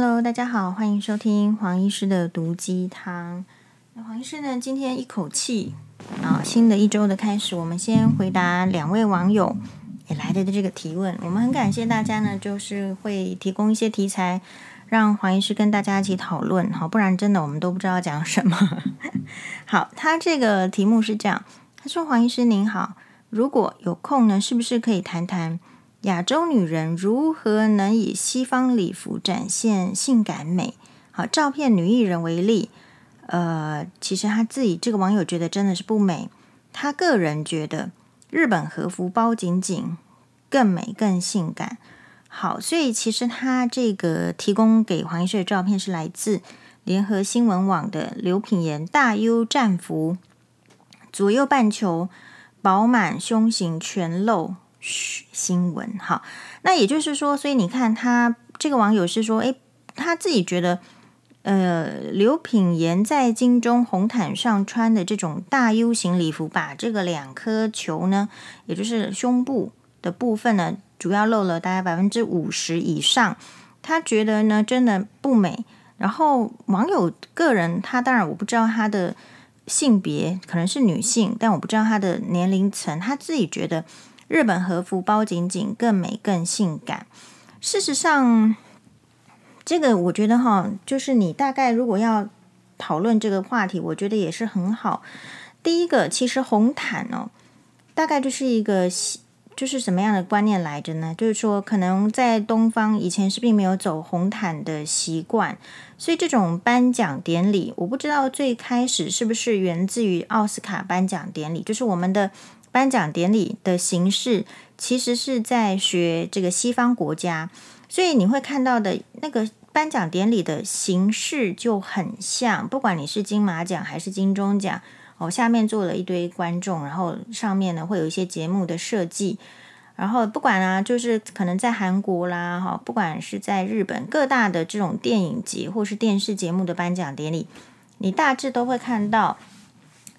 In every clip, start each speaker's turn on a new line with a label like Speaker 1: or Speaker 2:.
Speaker 1: Hello，大家好，欢迎收听黄医师的毒鸡汤。那黄医师呢，今天一口气啊，新的一周的开始，我们先回答两位网友也来的这个提问。我们很感谢大家呢，就是会提供一些题材，让黄医师跟大家一起讨论。好，不然真的我们都不知道讲什么。好，他这个题目是这样，他说：“黄医师您好，如果有空呢，是不是可以谈谈？”亚洲女人如何能以西方礼服展现性感美？好，照片女艺人为例，呃，其实她自己这个网友觉得真的是不美。她个人觉得日本和服包紧紧更美更性感。好，所以其实她这个提供给黄医师的照片是来自联合新闻网的刘品言大 U 战服，左右半球饱满，胸型全露。新闻哈，那也就是说，所以你看他这个网友是说，诶，他自己觉得，呃，刘品言在金钟红毯上穿的这种大 U 型礼服，把这个两颗球呢，也就是胸部的部分呢，主要露了大概百分之五十以上，他觉得呢，真的不美。然后网友个人，他当然我不知道他的性别可能是女性，但我不知道他的年龄层，他自己觉得。日本和服包紧紧更美更性感。事实上，这个我觉得哈，就是你大概如果要讨论这个话题，我觉得也是很好。第一个，其实红毯哦，大概就是一个就是什么样的观念来着呢？就是说，可能在东方以前是并没有走红毯的习惯，所以这种颁奖典礼，我不知道最开始是不是源自于奥斯卡颁奖典礼，就是我们的。颁奖典礼的形式其实是在学这个西方国家，所以你会看到的那个颁奖典礼的形式就很像。不管你是金马奖还是金钟奖，哦，下面坐了一堆观众，然后上面呢会有一些节目的设计，然后不管啊，就是可能在韩国啦，哈，不管是在日本各大的这种电影节或是电视节目的颁奖典礼，你大致都会看到。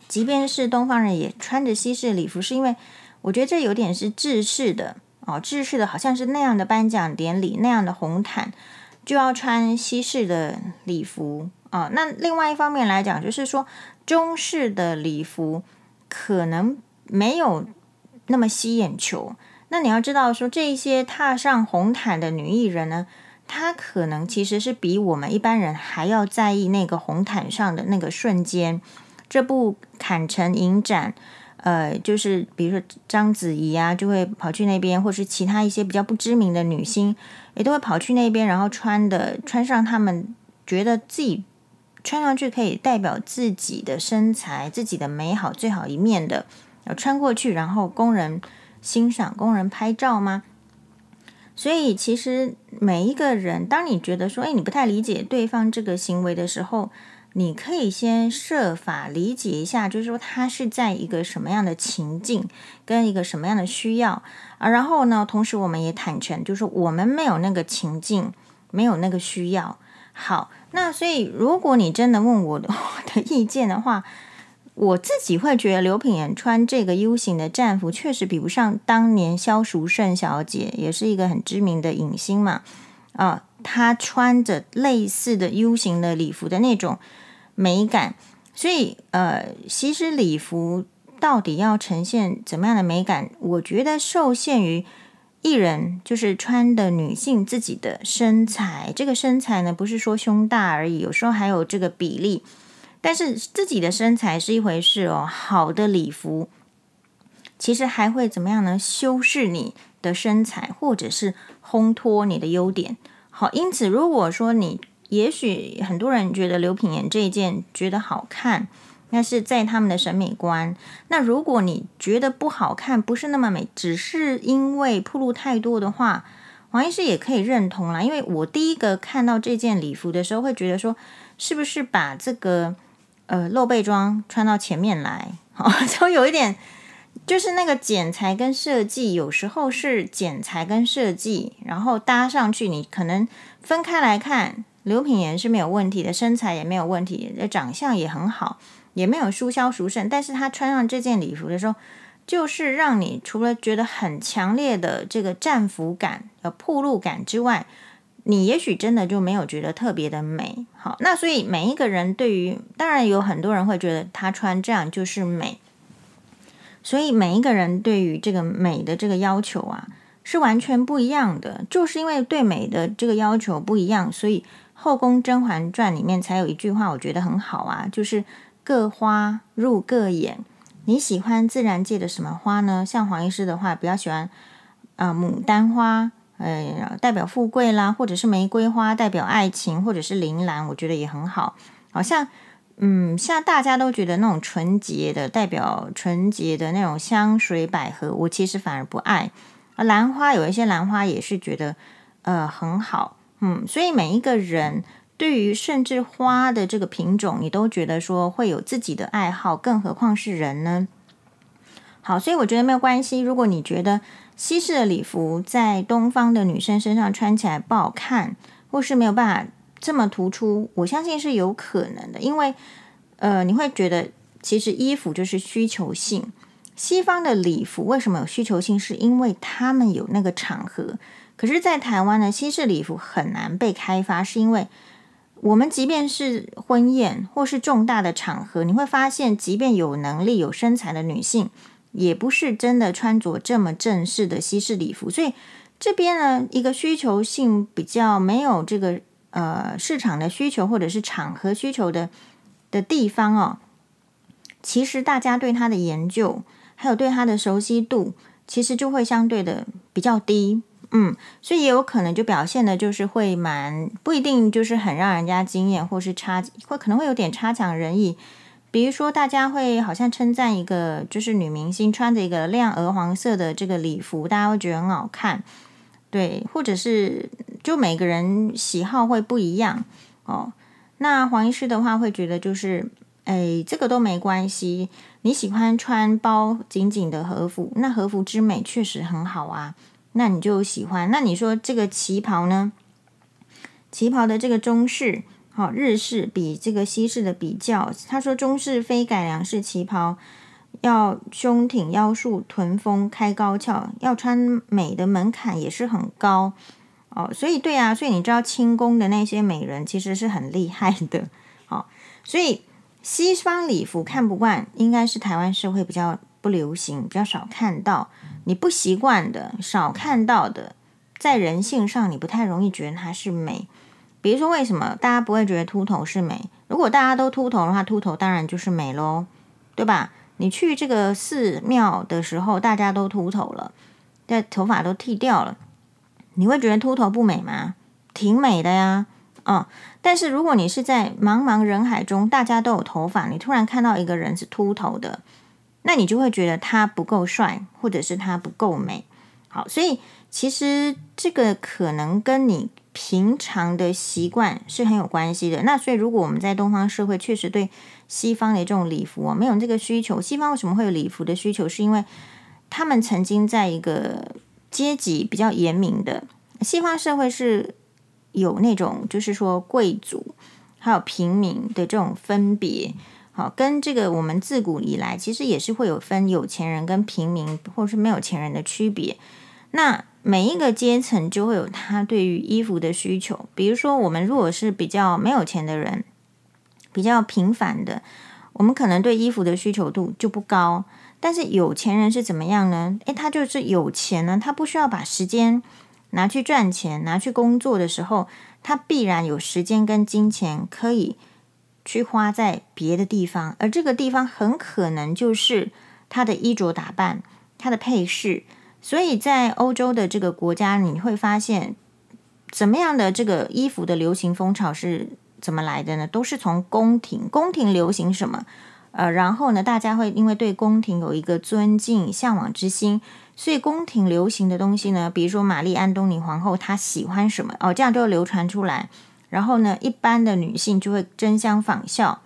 Speaker 1: 即便是东方人也穿着西式礼服，是因为我觉得这有点是制式的哦，制式的好像是那样的颁奖典礼那样的红毯就要穿西式的礼服啊、那另外一方面来讲，就是说中式的礼服可能没有那么吸眼球。那你要知道说，这些踏上红毯的女艺人呢，她可能其实是比我们一般人还要在意那个红毯上的那个瞬间。这部坎城影展，呃，就是比如说章子怡啊，就会跑去那边，或是其他一些比较不知名的女星，也都会跑去那边，然后穿的穿上他们觉得自己穿上去可以代表自己的身材、自己的美好最好一面的，要穿过去，然后供人欣赏、供人拍照吗？所以其实每一个人，当你觉得说，哎，你不太理解对方这个行为的时候，你可以先设法理解一下，就是说他是在一个什么样的情境，跟一个什么样的需要啊。然后呢，同时我们也坦诚，就是我们没有那个情境，没有那个需要。好，那所以如果你真的问我的我的意见的话，我自己会觉得刘品言穿这个 U 型的战服确实比不上当年萧淑慎小姐，也是一个很知名的影星嘛。啊，她穿着类似的 U 型的礼服的那种。美感，所以呃，其实礼服到底要呈现怎么样的美感？我觉得受限于艺人，就是穿的女性自己的身材。这个身材呢，不是说胸大而已，有时候还有这个比例。但是自己的身材是一回事哦，好的礼服其实还会怎么样呢？修饰你的身材，或者是烘托你的优点。好，因此如果说你。也许很多人觉得刘品言这一件觉得好看，那是在他们的审美观。那如果你觉得不好看，不是那么美，只是因为暴露太多的话，黄医师也可以认同啦。因为我第一个看到这件礼服的时候，会觉得说，是不是把这个呃露背装穿到前面来？好，就有一点，就是那个剪裁跟设计，有时候是剪裁跟设计，然后搭上去，你可能分开来看。刘品言是没有问题的，身材也没有问题，长相也很好，也没有输萧淑慎。但是他穿上这件礼服的时候，就是让你除了觉得很强烈的这个战服感、呃暴露感之外，你也许真的就没有觉得特别的美。好，那所以每一个人对于，当然有很多人会觉得他穿这样就是美。所以每一个人对于这个美的这个要求啊，是完全不一样的。就是因为对美的这个要求不一样，所以《后宫甄嬛传》里面才有一句话，我觉得很好啊，就是各花入各眼。你喜欢自然界的什么花呢？像黄医师的话，比较喜欢啊、牡丹花，呃，代表富贵啦，或者是玫瑰花，代表爱情，或者是铃兰，我觉得也很好。好像。嗯，像大家都觉得那种纯洁的，代表纯洁的那种香水百合，我其实反而不爱。而兰花有一些兰花也是觉得呃很好，嗯，所以每一个人对于甚至花的这个品种，你都觉得说会有自己的爱好，更何况是人呢？好，所以我觉得没有关系。如果你觉得西式的礼服在东方的女生身上穿起来不好看，或是没有办法。这么突出，我相信是有可能的，因为，呃，你会觉得其实衣服就是需求性。西方的礼服为什么有需求性？是因为他们有那个场合。可是，在台湾呢，西式礼服很难被开发，是因为我们即便是婚宴或是重大的场合，你会发现，即便有能力、有身材的女性，也不是真的穿着这么正式的西式礼服。所以这边呢，一个需求性比较没有这个。呃，市场的需求或者是场合需求的的地方哦，其实大家对它的研究还有对它的熟悉度，其实就会相对的比较低，嗯，所以也有可能就表现的就是会蛮不一定就是很让人家惊艳，或是差，会可能会有点差强人意。比如说，大家会好像称赞一个就是女明星穿着一个亮鹅黄色的这个礼服，大家会觉得很好看。对，或者是就每个人喜好会不一样哦。那黄医师的话会觉得就是，哎，这个都没关系。你喜欢穿包紧紧的和服，那和服之美确实很好啊。那你就喜欢。那你说这个旗袍呢？旗袍的这个中式，好、日式比这个西式的比较，他说中式非改良式旗袍。要胸挺腰束臀丰开高翘，要穿美的门槛也是很高哦，所以对啊，所以你知道清宫的那些美人其实是很厉害的，哦，所以西方礼服看不惯，应该是台湾社会比较不流行，比较少看到，你不习惯的，少看到的，在人性上你不太容易觉得它是美。比如说为什么大家不会觉得秃头是美？如果大家都秃头的话，秃头当然就是美喽，对吧？你去这个寺庙的时候，大家都秃头了，但头发都剃掉了，你会觉得秃头不美吗？挺美的呀，嗯。但是如果你是在茫茫人海中，大家都有头发，你突然看到一个人是秃头的，那你就会觉得他不够帅，或者是他不够美。好，所以其实这个可能跟你平常的习惯是很有关系的。那所以如果我们在东方社会确实对西方的这种礼服啊，没有这个需求。西方为什么会有礼服的需求？是因为他们曾经在一个阶级比较严明的西方社会是有那种，就是说贵族还有平民的这种分别。好，跟这个我们自古以来其实也是会有分有钱人跟平民，或是没有钱人的区别。那每一个阶层就会有他对于衣服的需求。比如说，我们如果是比较没有钱的人。比较平凡的，我们可能对衣服的需求度就不高。但是有钱人是怎么样呢？诶，他就是有钱呢，他不需要把时间拿去赚钱、拿去工作的时候，他必然有时间跟金钱可以去花在别的地方，而这个地方很可能就是他的衣着打扮、他的配饰。所以在欧洲的这个国家，你会发现怎么样的这个衣服的流行风潮是。怎么来的呢？都是从宫廷，宫廷流行什么？呃，然后呢，大家会因为对宫廷有一个尊敬、向往之心，所以宫廷流行的东西呢，比如说玛丽·安东尼皇后她喜欢什么哦，这样就流传出来。然后呢，一般的女性就会争相仿效。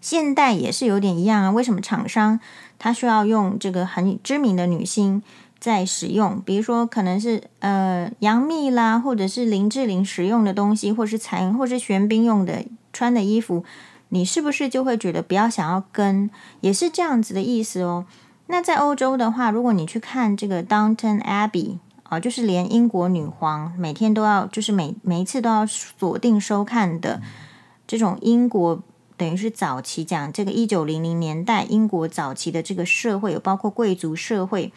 Speaker 1: 现代也是有点一样啊，为什么厂商他需要用这个很知名的女星？在使用，比如说可能是呃杨幂啦，或者是林志玲使用的东西，或是彩，或是玄彬用的穿的衣服，你是不是就会觉得不要想要跟，也是这样子的意思哦。那在欧洲的话，如果你去看这个 Downton Abbey 啊，就是连英国女皇每天都要，就是每每一次都要锁定收看的这种英国，等于是早期讲这个一九零零年代英国早期的这个社会，有包括贵族社会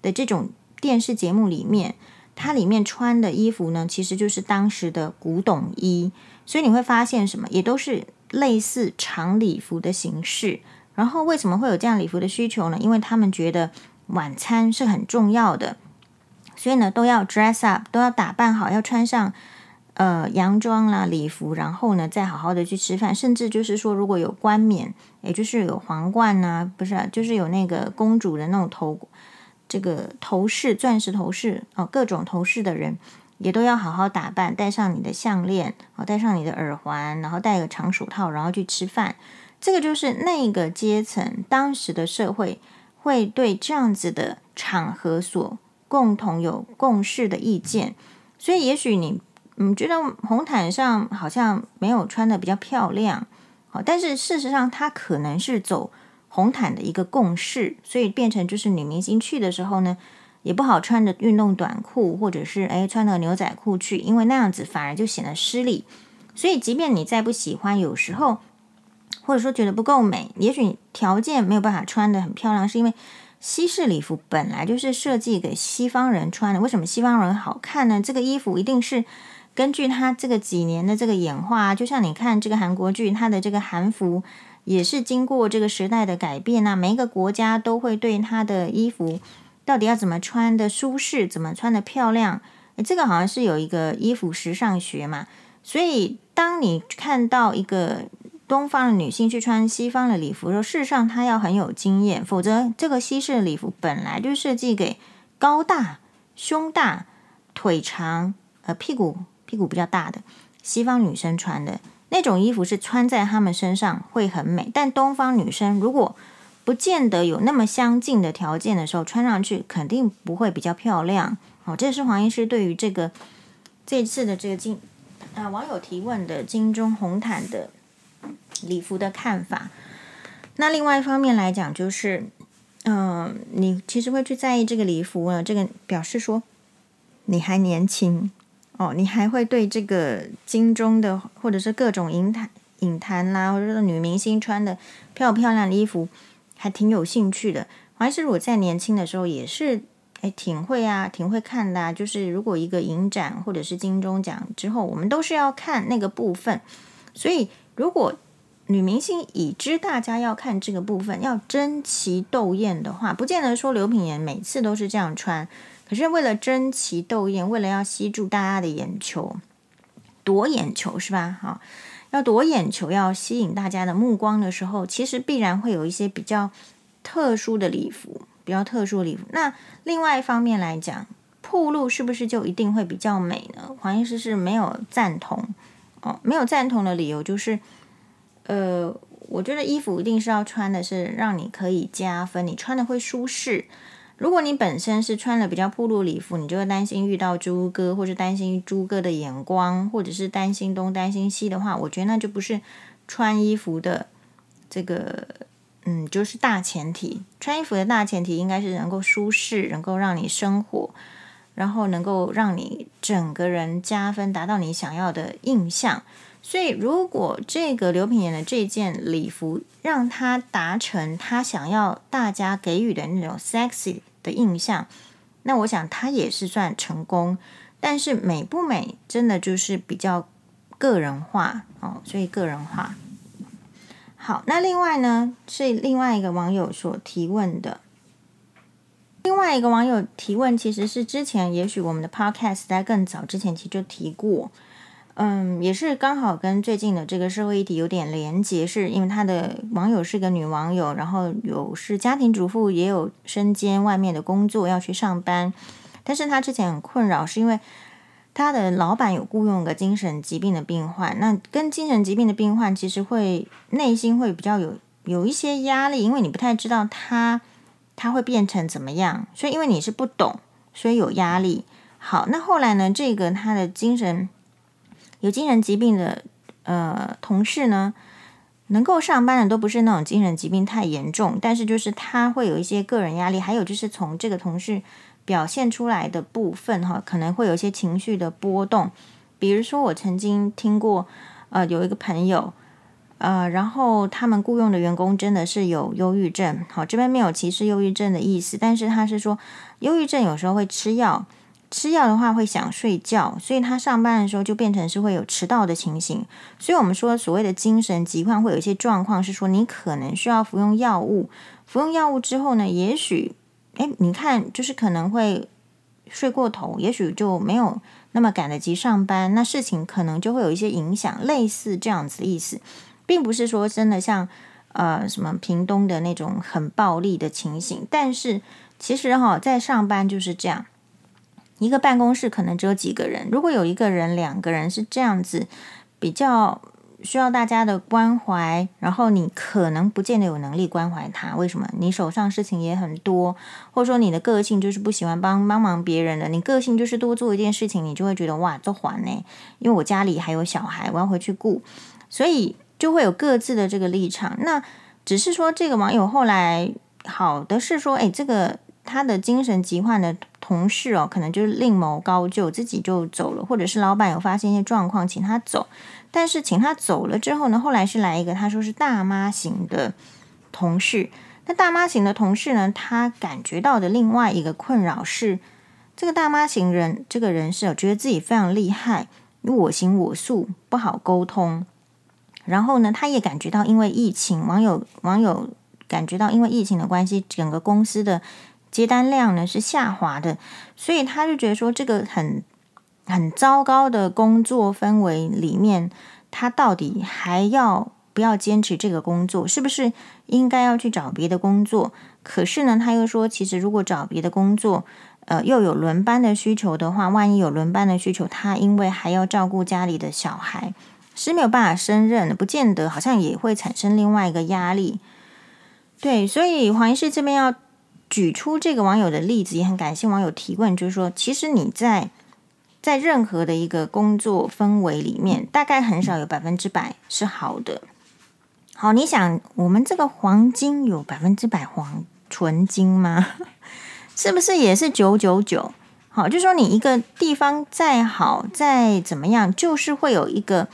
Speaker 1: 的这种电视节目里面，它里面穿的衣服呢，其实就是当时的古董衣，所以你会发现什么，也都是类似长礼服的形式。然后为什么会有这样礼服的需求呢？因为他们觉得晚餐是很重要的。所以呢，都要 dress up，都要打扮好，要穿上呃洋装啦、礼服，然后呢，再好好的去吃饭。甚至就是说，如果有冠冕，也就是有皇冠呐、不是、就是有那个公主的那种头，这个头饰、钻石头饰哦，各种头饰的人，也都要好好打扮，戴上你的项链，哦，戴上你的耳环，然后戴个长手套，然后去吃饭。这个就是那个阶层当时的社会会对这样子的场合所。共同有共识的意见，所以也许你嗯觉得红毯上好像没有穿得比较漂亮，好，但是事实上它可能是走红毯的一个共识，所以变成就是女明星去的时候呢，也不好穿着运动短裤或者是诶穿着牛仔裤去，因为那样子反而就显得失礼。所以即便你再不喜欢，有时候或者说觉得不够美，也许条件没有办法穿得很漂亮，是因为。西式礼服本来就是设计给西方人穿的，为什么西方人好看呢？这个衣服一定是根据他这个几年的这个演化，就像你看这个韩国剧，它的这个韩服也是经过这个时代的改变啊。每一个国家都会对它的衣服到底要怎么穿的舒适，怎么穿的漂亮，诶，这个好像是有一个衣服时尚学嘛。所以当你看到一个。东方的女性去穿西方的礼服，说事实上她要很有经验，否则这个西式的礼服本来就设计给高大、胸大、腿长、呃屁股屁股比较大的西方女生穿的那种衣服，是穿在她们身上会很美。但东方女生如果不见得有那么相近的条件的时候，穿上去肯定不会比较漂亮。哦，这是黄医师对于这个这次的这个金啊、网友提问的金钟红毯的。礼服的看法，那另外一方面来讲，就是，嗯、你其实会去在意这个礼服呢，这个表示说你还年轻哦，你还会对这个金钟的或者是各种影坛影坛啦，或者说女明星穿的漂不漂亮的衣服，还挺有兴趣的。还是我在年轻的时候也是，哎，挺会啊，挺会看的啊。就是如果一个影展或者是金钟奖之后，我们都是要看那个部分，所以如果。女明星已知大家要看这个部分，要争奇斗艳的话，不见得说刘品言每次都是这样穿。可是为了争奇斗艳，为了要吸住大家的眼球，夺眼球是吧？好，要夺眼球，要吸引大家的目光的时候，其实必然会有一些比较特殊的礼服，比较特殊礼服。那另外一方面来讲，铺路是不是就一定会比较美呢？黄医师是没有赞同哦，没有赞同的理由就是。呃，我觉得衣服一定是要穿的，是让你可以加分，你穿的会舒适。如果你本身是穿了比较暴露礼服，你就会担心遇到猪哥，或是担心猪哥的眼光，或者是担心东担心西的话，我觉得那就不是穿衣服的这个，嗯，就是大前提。穿衣服的大前提应该是能够舒适，能够让你生活，然后能够让你整个人加分，达到你想要的印象。所以，如果这个刘品言的这件礼服让他达成他想要大家给予的那种 sexy 的印象，那我想他也是算成功。但是美不美，真的就是比较个人化哦。所以个人化。好，那另外呢，是另外一个网友所提问的。另外一个网友提问，其实是之前也许我们的 podcast 在更早之前其实就提过。嗯，也是刚好跟最近的这个社会议题有点连结，是因为他的网友是个女网友，然后有是家庭主妇，也有身兼外面的工作要去上班，但是他之前很困扰，是因为他的老板有雇佣个精神疾病的病患，那跟精神疾病的病患其实会内心会比较有有一些压力，因为你不太知道他他会变成怎么样，所以因为你是不懂，所以有压力。好，那后来呢，这个他的精神。有精神疾病的呃同事呢，能够上班的都不是那种精神疾病太严重，但是就是他会有一些个人压力，还有就是从这个同事表现出来的部分哈，可能会有一些情绪的波动。比如说，我曾经听过，呃，有一个朋友，呃，然后他们雇佣的员工真的是有忧郁症。好，这边没有歧视忧郁症的意思，但是他是说，忧郁症有时候会吃药，吃药的话会想睡觉，所以他上班的时候就变成是会有迟到的情形。所以我们说，所谓的精神疾患会有一些状况，是说你可能需要服用药物，服用药物之后呢，也许，哎，你看，就是可能会睡过头，也许就没有。那么赶得及上班，那事情可能就会有一些影响，类似这样子的意思，并不是说真的像呃什么屏东的那种很暴力的情形，但是其实哈，在上班就是这样，一个办公室可能只有几个人，如果有一个人、两个人是这样子比较。需要大家的关怀，然后你可能不见得有能力关怀他。为什么？你手上事情也很多，或者说你的个性就是不喜欢帮帮忙别人的。你个性就是多做一件事情，你就会觉得哇，都还呢。因为我家里还有小孩，我要回去顾，所以就会有各自的这个立场。那只是说，这个网友后来好的是说，诶，这个他的精神疾患的同事哦，可能就是另谋高就，自己就走了，或者是老板有发现一些状况，请他走。但是请他走了之后呢，后来是来一个，他说是大妈型的同事。那大妈型的同事呢，他感觉到的另外一个困扰是，这个大妈型人这个人是觉得自己非常厉害，我行我素，不好沟通。然后呢，他也感觉到因为疫情，网友网友感觉到因为疫情的关系，整个公司的接单量呢是下滑的，所以他就觉得说这个很。很糟糕的工作氛围里面，他到底还要不要坚持这个工作？是不是应该要去找别的工作？可是呢，他又说，其实如果找别的工作，呃，又有轮班的需求的话，万一有轮班的需求，他因为还要照顾家里的小孩，是没有办法胜任，不见得，好像也会产生另外一个压力。对，所以黄医师这边要举出这个网友的例子，也很感谢网友提问，就是说，其实你在。在任何的一个工作氛围里面，大概很少有百分之百是好的。好，你想，我们这个黄金有百分之百黄纯金吗？是不是也是九九九？好，就说你一个地方再好再怎么样，就是会有一个，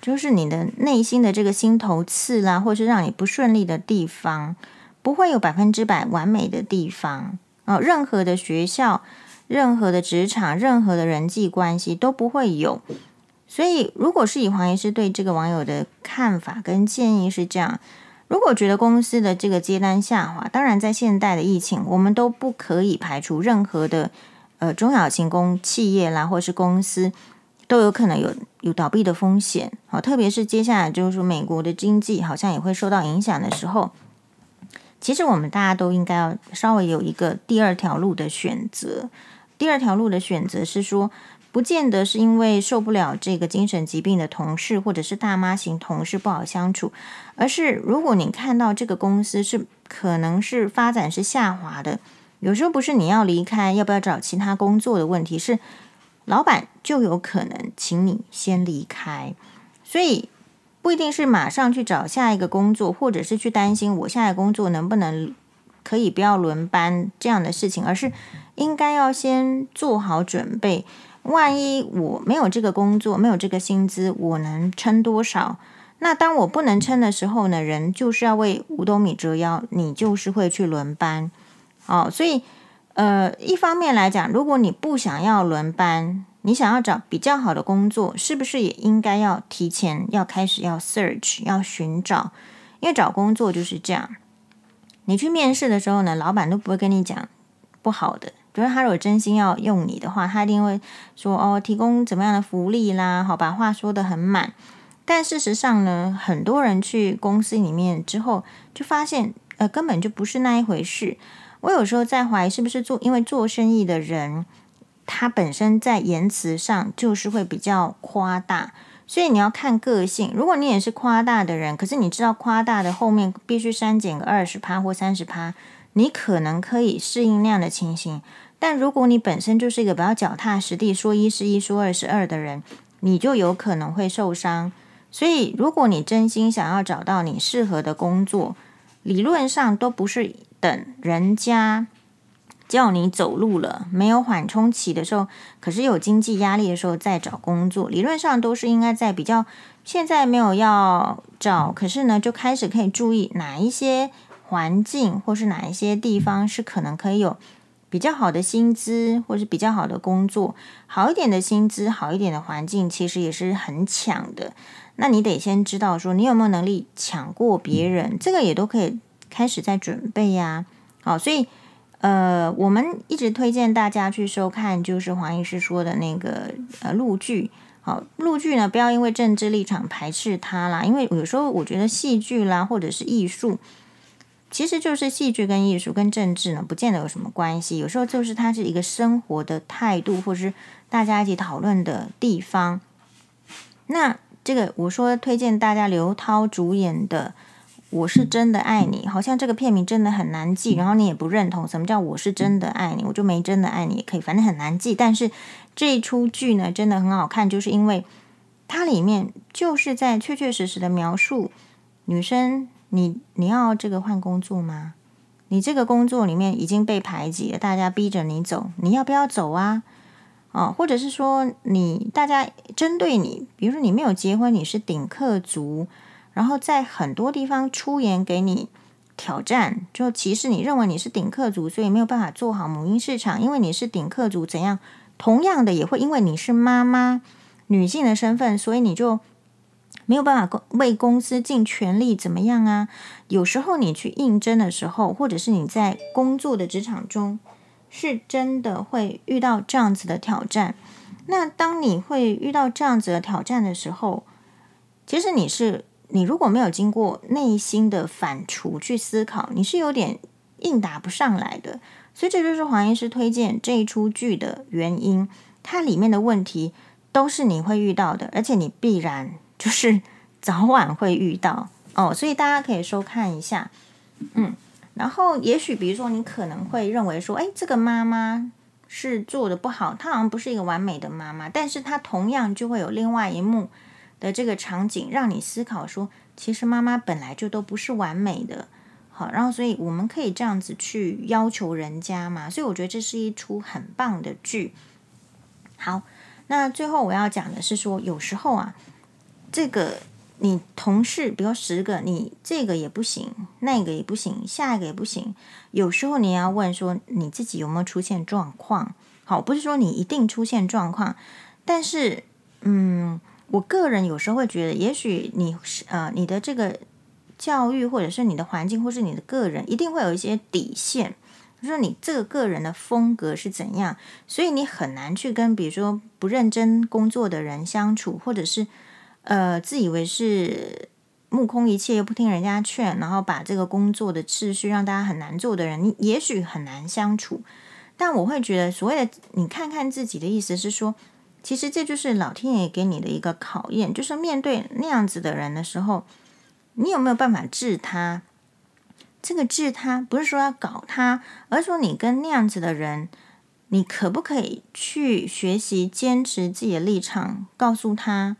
Speaker 1: 就是你的内心的这个心头刺啦，或是让你不顺利的地方，不会有百分之百完美的地方。哦，任何的学校。任何的职场，任何的人际关系都不会有。所以，如果是以黄医师对这个网友的看法跟建议是这样：如果觉得公司的这个接单下滑，当然在现代的疫情，我们都不可以排除任何的呃中小型公企业啦，或是公司都有可能有有倒闭的风险。好，特别是接下来就是说美国的经济好像也会受到影响的时候，其实我们大家都应该要稍微有一个第二条路的选择。第二条路的选择是说，不见得是因为受不了这个精神疾病的同事，或者是大妈型同事不好相处，而是如果你看到这个公司是可能是发展是下滑的，有时候不是你要离开，要不要找其他工作的问题，是老板就有可能请你先离开，所以不一定是马上去找下一个工作，或者是去担心我下一个工作能不能可以不要轮班这样的事情，而是。应该要先做好准备，万一我没有这个工作，没有这个薪资，我能撑多少？那当我不能撑的时候呢？人就是要为五斗米折腰，你就是会去轮班。哦，所以呃，一方面来讲，如果你不想要轮班，你想要找比较好的工作，是不是也应该要提前要开始要 search 要寻找？因为找工作就是这样，你去面试的时候呢，老板都不会跟你讲不好的。觉得他如果真心要用你的话，他一定会说哦，提供怎么样的福利啦，好，把话说得很满。但事实上呢，很多人去公司里面之后，就发现呃，根本就不是那一回事。我有时候在怀疑，是不是做因为做生意的人，他本身在言辞上就是会比较夸大，所以你要看个性。如果你也是夸大的人，可是你知道夸大的后面必须删减个二十趴或三十趴。你可能可以适应那样的情形，但如果你本身就是一个比较脚踏实地、说一是一、说二是二的人，你就有可能会受伤。所以，如果你真心想要找到你适合的工作，理论上都不是等人家叫你走路了，没有缓冲期的时候，可是有经济压力的时候再找工作，理论上都是应该在比较现在没有要找，可是呢就开始可以注意哪一些环境或是哪一些地方是可能可以有比较好的薪资或是比较好的工作，好一点的薪资，好一点的环境，其实也是很抢的。那你得先知道说你有没有能力抢过别人，这个也都可以开始在准备呀。好，所以。呃，我们一直推荐大家去收看，就是黄医师说的那个呃陆剧。好，陆剧呢，不要因为政治立场排斥它啦，因为有时候我觉得戏剧啦，或者是艺术，其实就是戏剧跟艺术跟政治呢，不见得有什么关系。有时候就是它是一个生活的态度，或是大家一起讨论的地方。那这个我说推荐大家刘涛主演的。我是真的爱你，好像这个片名真的很难记，然后你也不认同。什么叫我是真的爱你？我就没真的爱你也可以，反正很难记。但是这一出剧呢，真的很好看，就是因为它里面就是在确确实实的描述女生，你你要这个换工作吗？你这个工作里面已经被排挤了，大家逼着你走，你要不要走啊？哦，或者是说你大家针对你，比如说你没有结婚，你是顶客族。然后在很多地方出言给你挑战，就歧视你，认为你是顶客族，所以没有办法做好母婴市场，因为你是顶客族，怎样？同样的也会因为你是妈妈，女性的身份，所以你就没有办法为公司尽全力，怎么样啊？有时候你去应征的时候，或者是你在工作的职场中，是真的会遇到这样子的挑战。那当你会遇到这样子的挑战的时候，其实你是。你如果没有经过内心的反刍去思考，你是有点应答不上来的。所以这就是黄医师推荐这一出剧的原因。它里面的问题都是你会遇到的，而且你必然就是早晚会遇到 哦。所以大家可以收看一下，嗯。然后也许比如说你可能会认为说，哎，这个妈妈是做的不好，她好像不是一个完美的妈妈，但是她同样就会有另外一幕。的这个场景让你思考说，其实妈妈本来就都不是完美的，好，然后所以我们可以这样子去要求人家嘛，所以我觉得这是一出很棒的剧。好，那最后我要讲的是说，有时候啊，这个你同事比如十个，你这个也不行，那个也不行，下一个也不行，有时候你要问说你自己有没有出现状况？好，不是说你一定出现状况，但是嗯。我个人有时候会觉得，也许你是呃，你的这个教育，或者是你的环境，或是你的个人，一定会有一些底线，就是你这个个人的风格是怎样，所以你很难去跟比如说不认真工作的人相处，或者是呃自以为是目空一切又不听人家劝，然后把这个工作的秩序让大家很难做的人，你也许很难相处。但我会觉得，所谓的你看看自己的意思是说。其实这就是老天爷给你的一个考验，就是面对那样子的人的时候，你有没有办法治他？这个治他不是说要搞他，而是说你跟那样子的人，你可不可以去学习坚持自己的立场，告诉他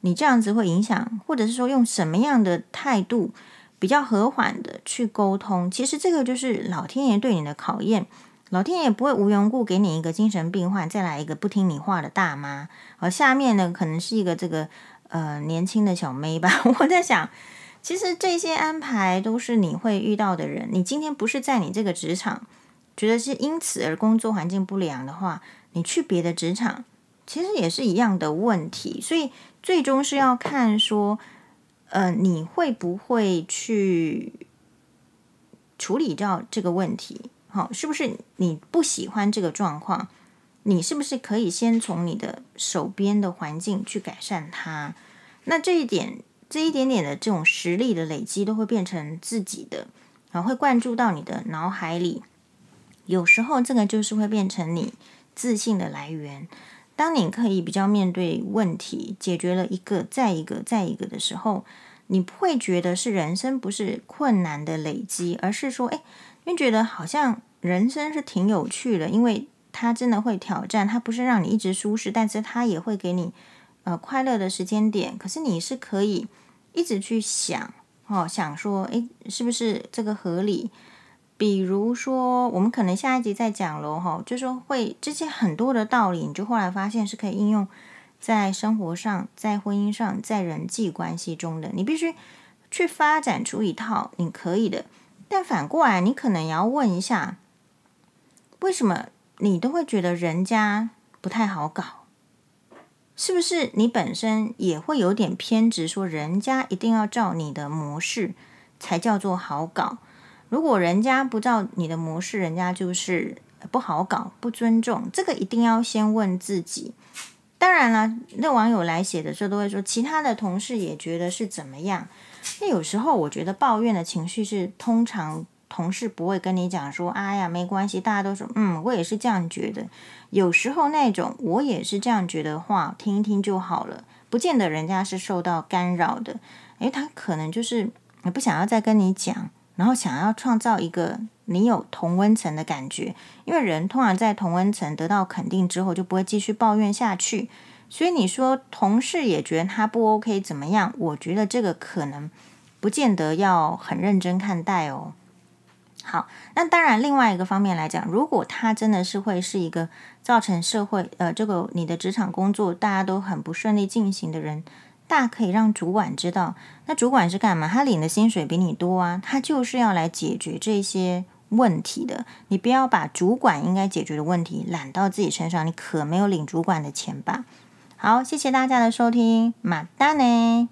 Speaker 1: 你这样子会影响，或者是说用什么样的态度比较和缓的去沟通？其实这个就是老天爷对你的考验。老天爷不会无缘故给你一个精神病患，再来一个不听你话的大妈，而下面呢，可能是一个这个呃年轻的小妹吧。我在想，其实这些安排都是你会遇到的人。你今天不是在你这个职场，觉得是因此而工作环境不良的话，你去别的职场，其实也是一样的问题。所以最终是要看说，呃，你会不会去处理掉这个问题。好，是不是你不喜欢这个状况？你是不是可以先从你的手边的环境去改善它？那这一点，这一点点的这种实力的累积，都会变成自己的，然后，会灌注到你的脑海里。有时候，这个就是会变成你自信的来源。当你可以比较面对问题，解决了一个再一个再一个的时候，你不会觉得是人生不是困难的累积，而是说，哎。因为觉得好像人生是挺有趣的，因为它真的会挑战，它不是让你一直舒适，但是它也会给你呃快乐的时间点。可是你是可以一直去想哦，想说，诶，是不是这个合理？比如说，我们可能下一集再讲喽，哈，就说会这些很多的道理，你就后来发现是可以应用在生活上、在婚姻上、在人际关系中的。你必须去发展出一套你可以的，但反过来，你可能也要问一下，为什么你都会觉得人家不太好搞？是不是你本身也会有点偏执，说人家一定要照你的模式才叫做好搞？如果人家不照你的模式，人家就是不好搞、不尊重。这个一定要先问自己。当然了，那网友来写的时候都会说，其他的同事也觉得是怎么样。那有时候我觉得抱怨的情绪是，通常同事不会跟你讲说：“哎呀，没关系。”大家都说：“嗯，我也是这样觉得。”有时候那种我也是这样觉得话，听一听就好了，不见得人家是受到干扰的。诶，他可能就是不想要再跟你讲。然后想要创造一个你有同温层的感觉，因为人通常在同温层得到肯定之后，就不会继续抱怨下去。所以你说同事也觉得他不 OK 怎么样？我觉得这个可能不见得要很认真看待哦。好，那当然另外一个方面来讲，如果他真的是会是一个造成社会呃这个你的职场工作大家都很不顺利进行的人。大可以让主管知道，那主管是干嘛？他领的薪水比你多啊，他就是要来解决这些问题的。你不要把主管应该解决的问题揽到自己身上，你可没有领主管的钱吧？好，谢谢大家的收听，马丹呢。